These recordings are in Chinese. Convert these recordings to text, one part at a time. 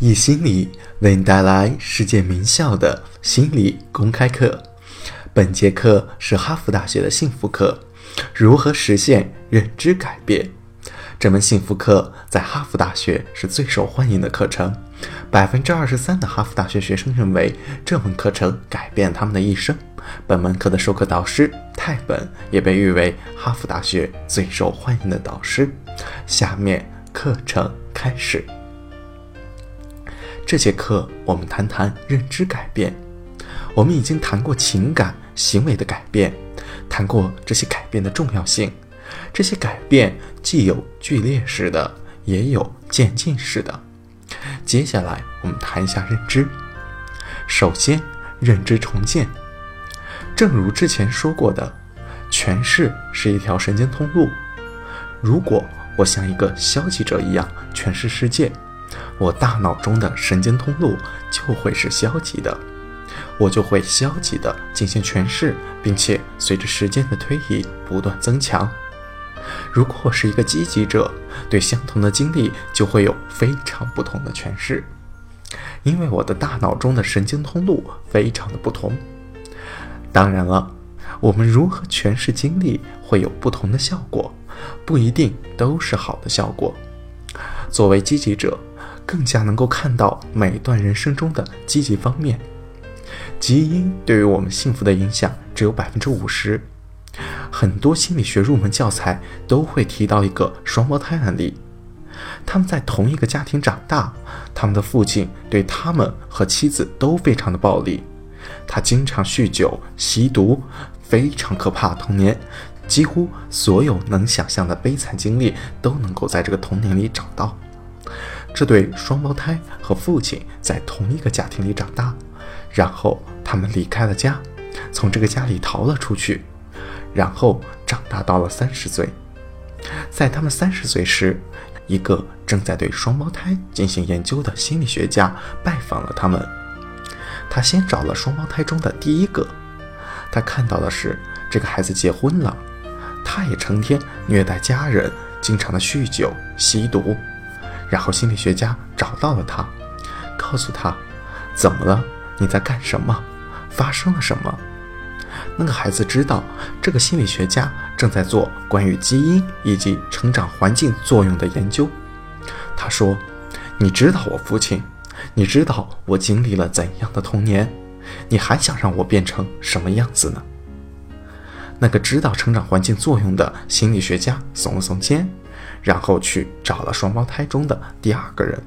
易心理为你带来世界名校的心理公开课。本节课是哈佛大学的幸福课，如何实现认知改变？这门幸福课在哈佛大学是最受欢迎的课程，百分之二十三的哈佛大学学生认为这门课程改变他们的一生。本门课的授课导师泰本也被誉为哈佛大学最受欢迎的导师。下面课程开始。这节课我们谈谈认知改变。我们已经谈过情感行为的改变，谈过这些改变的重要性。这些改变既有剧烈式的，也有渐进式的。接下来我们谈一下认知。首先，认知重建。正如之前说过的，诠释是一条神经通路。如果我像一个消极者一样诠释世界，我大脑中的神经通路就会是消极的，我就会消极的进行诠释，并且随着时间的推移不断增强。如果我是一个积极者，对相同的经历就会有非常不同的诠释，因为我的大脑中的神经通路非常的不同。当然了，我们如何诠释经历会有不同的效果，不一定都是好的效果。作为积极者。更加能够看到每段人生中的积极方面。基因对于我们幸福的影响只有百分之五十。很多心理学入门教材都会提到一个双胞胎案例，他们在同一个家庭长大，他们的父亲对他们和妻子都非常的暴力，他经常酗酒、吸毒，非常可怕童年，几乎所有能想象的悲惨经历都能够在这个童年里找到。这对双胞胎和父亲在同一个家庭里长大，然后他们离开了家，从这个家里逃了出去，然后长大到了三十岁。在他们三十岁时，一个正在对双胞胎进行研究的心理学家拜访了他们。他先找了双胞胎中的第一个，他看到的是这个孩子结婚了，他也成天虐待家人，经常的酗酒、吸毒。然后心理学家找到了他，告诉他：“怎么了？你在干什么？发生了什么？”那个孩子知道，这个心理学家正在做关于基因以及成长环境作用的研究。他说：“你知道我父亲，你知道我经历了怎样的童年，你还想让我变成什么样子呢？”那个知道成长环境作用的心理学家耸了耸肩。然后去找了双胞胎中的第二个人，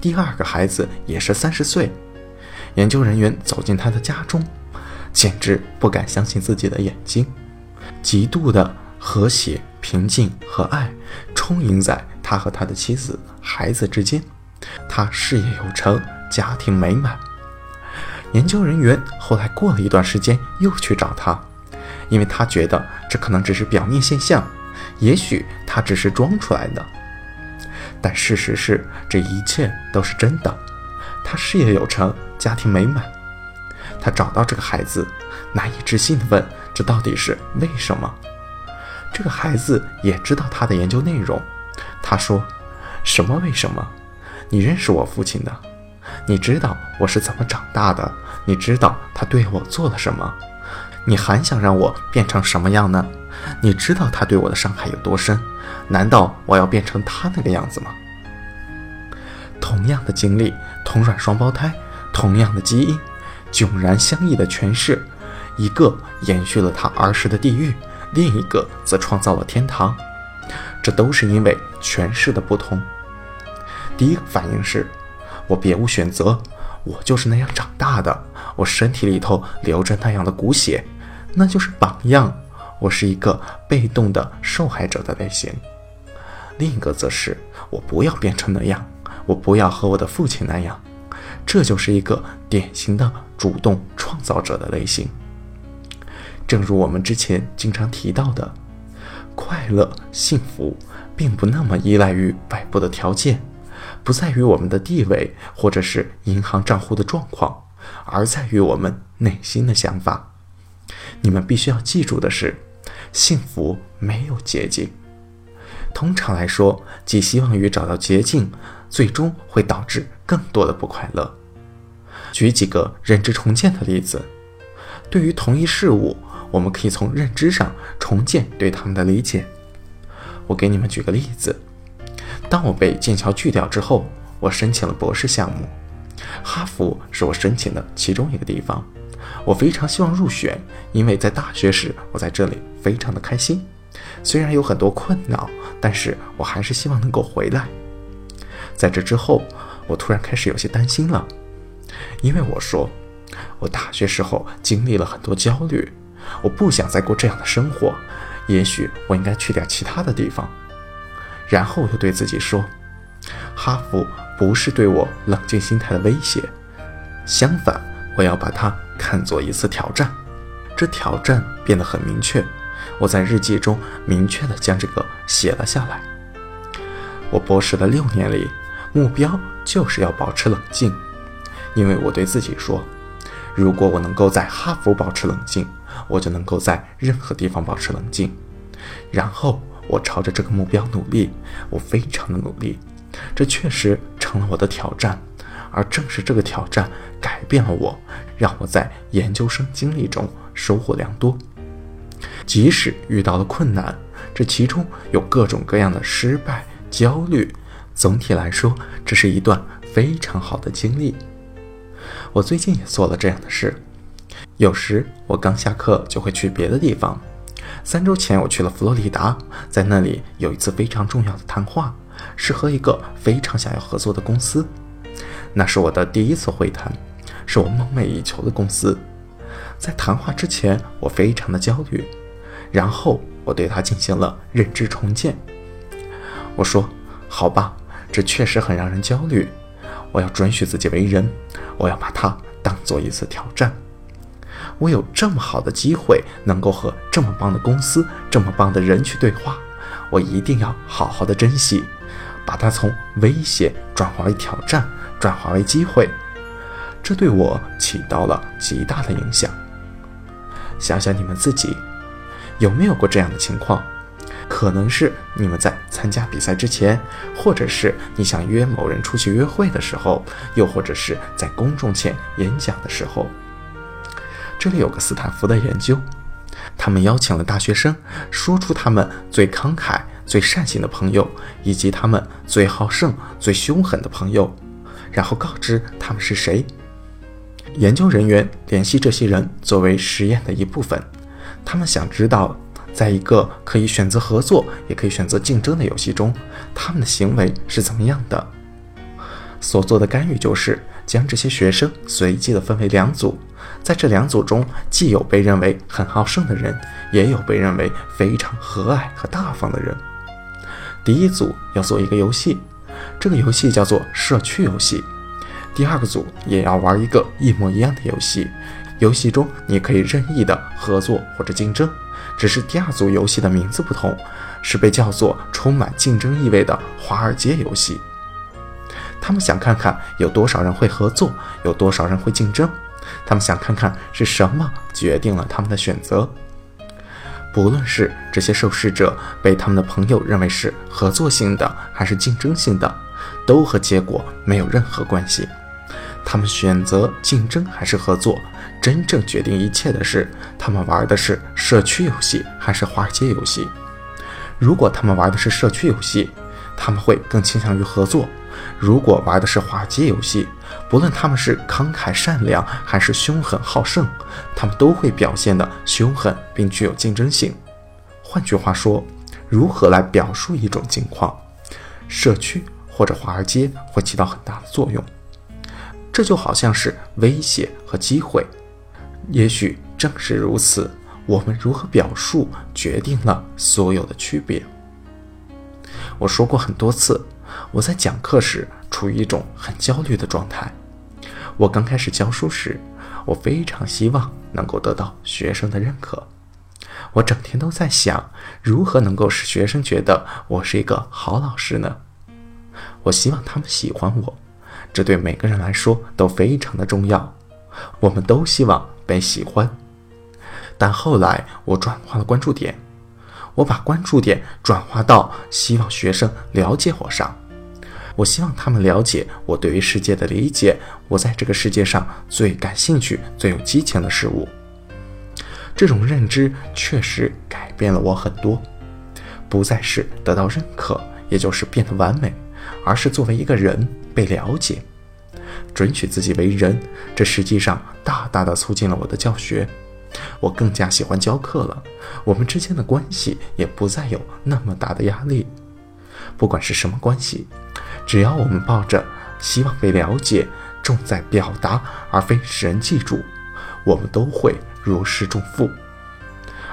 第二个孩子也是三十岁。研究人员走进他的家中，简直不敢相信自己的眼睛。极度的和谐、平静和爱充盈在他和他的妻子、孩子之间。他事业有成，家庭美满。研究人员后来过了一段时间又去找他，因为他觉得这可能只是表面现象。也许他只是装出来的，但事实是这一切都是真的。他事业有成，家庭美满。他找到这个孩子，难以置信地问：“这到底是为什么？”这个孩子也知道他的研究内容。他说：“什么为什么？你认识我父亲的？你知道我是怎么长大的？你知道他对我做了什么？你还想让我变成什么样呢？”你知道他对我的伤害有多深？难道我要变成他那个样子吗？同样的经历，同卵双胞胎，同样的基因，迥然相异的诠释，一个延续了他儿时的地狱，另一个则创造了天堂。这都是因为诠释的不同。第一个反应是，我别无选择，我就是那样长大的，我身体里头流着那样的骨血，那就是榜样。我是一个被动的受害者的类型，另一个则是我不要变成那样，我不要和我的父亲那样，这就是一个典型的主动创造者的类型。正如我们之前经常提到的，快乐、幸福并不那么依赖于外部的条件，不在于我们的地位或者是银行账户的状况，而在于我们内心的想法。你们必须要记住的是。幸福没有捷径。通常来说，寄希望于找到捷径，最终会导致更多的不快乐。举几个认知重建的例子，对于同一事物，我们可以从认知上重建对他们的理解。我给你们举个例子：当我被剑桥拒掉之后，我申请了博士项目，哈佛是我申请的其中一个地方。我非常希望入选，因为在大学时我在这里非常的开心。虽然有很多困扰，但是我还是希望能够回来。在这之后，我突然开始有些担心了，因为我说，我大学时候经历了很多焦虑，我不想再过这样的生活，也许我应该去点其他的地方。然后我又对自己说，哈佛不是对我冷静心态的威胁，相反，我要把它看作一次挑战。这挑战变得很明确。我在日记中明确地将这个写了下来。我博士的六年里，目标就是要保持冷静，因为我对自己说，如果我能够在哈佛保持冷静，我就能够在任何地方保持冷静。然后我朝着这个目标努力，我非常的努力，这确实成了我的挑战，而正是这个挑战改变了我，让我在研究生经历中收获良多。即使遇到了困难，这其中有各种各样的失败、焦虑。总体来说，这是一段非常好的经历。我最近也做了这样的事。有时我刚下课就会去别的地方。三周前我去了佛罗里达，在那里有一次非常重要的谈话，是和一个非常想要合作的公司。那是我的第一次会谈，是我梦寐以求的公司。在谈话之前，我非常的焦虑。然后我对他进行了认知重建。我说：“好吧，这确实很让人焦虑。我要准许自己为人，我要把它当做一次挑战。我有这么好的机会，能够和这么棒的公司、这么棒的人去对话，我一定要好好的珍惜，把它从威胁转化为挑战，转化为机会。这对我起到了极大的影响。想想你们自己。”有没有过这样的情况？可能是你们在参加比赛之前，或者是你想约某人出去约会的时候，又或者是在公众前演讲的时候。这里有个斯坦福的研究，他们邀请了大学生说出他们最慷慨、最善心的朋友，以及他们最好胜、最凶狠的朋友，然后告知他们是谁。研究人员联系这些人作为实验的一部分。他们想知道，在一个可以选择合作，也可以选择竞争的游戏中，他们的行为是怎么样的。所做的干预就是将这些学生随机的分为两组，在这两组中，既有被认为很好胜的人，也有被认为非常和蔼和大方的人。第一组要做一个游戏，这个游戏叫做社区游戏。第二个组也要玩一个一模一样的游戏。游戏中你可以任意的合作或者竞争，只是第二组游戏的名字不同，是被叫做充满竞争意味的华尔街游戏。他们想看看有多少人会合作，有多少人会竞争。他们想看看是什么决定了他们的选择。不论是这些受试者被他们的朋友认为是合作性的还是竞争性的，都和结果没有任何关系。他们选择竞争还是合作？真正决定一切的是，他们玩的是社区游戏还是华尔街游戏。如果他们玩的是社区游戏，他们会更倾向于合作；如果玩的是华尔街游戏，不论他们是慷慨善良还是凶狠好胜，他们都会表现的凶狠并具有竞争性。换句话说，如何来表述一种情况，社区或者华尔街会起到很大的作用。这就好像是威胁和机会。也许正是如此，我们如何表述决定了所有的区别。我说过很多次，我在讲课时处于一种很焦虑的状态。我刚开始教书时，我非常希望能够得到学生的认可。我整天都在想，如何能够使学生觉得我是一个好老师呢？我希望他们喜欢我，这对每个人来说都非常的重要。我们都希望。被喜欢，但后来我转化了关注点，我把关注点转化到希望学生了解我上。我希望他们了解我对于世界的理解，我在这个世界上最感兴趣、最有激情的事物。这种认知确实改变了我很多，不再是得到认可，也就是变得完美，而是作为一个人被了解，准许自己为人。这实际上大大的促进了我的教学。我更加喜欢教课了，我们之间的关系也不再有那么大的压力。不管是什么关系，只要我们抱着希望被了解、重在表达而非使人记住，我们都会如释重负。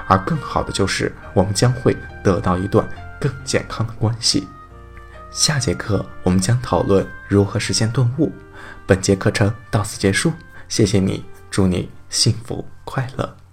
而更好的就是，我们将会得到一段更健康的关系。下节课我们将讨论如何实现顿悟。本节课程到此结束，谢谢你，祝你幸福快乐。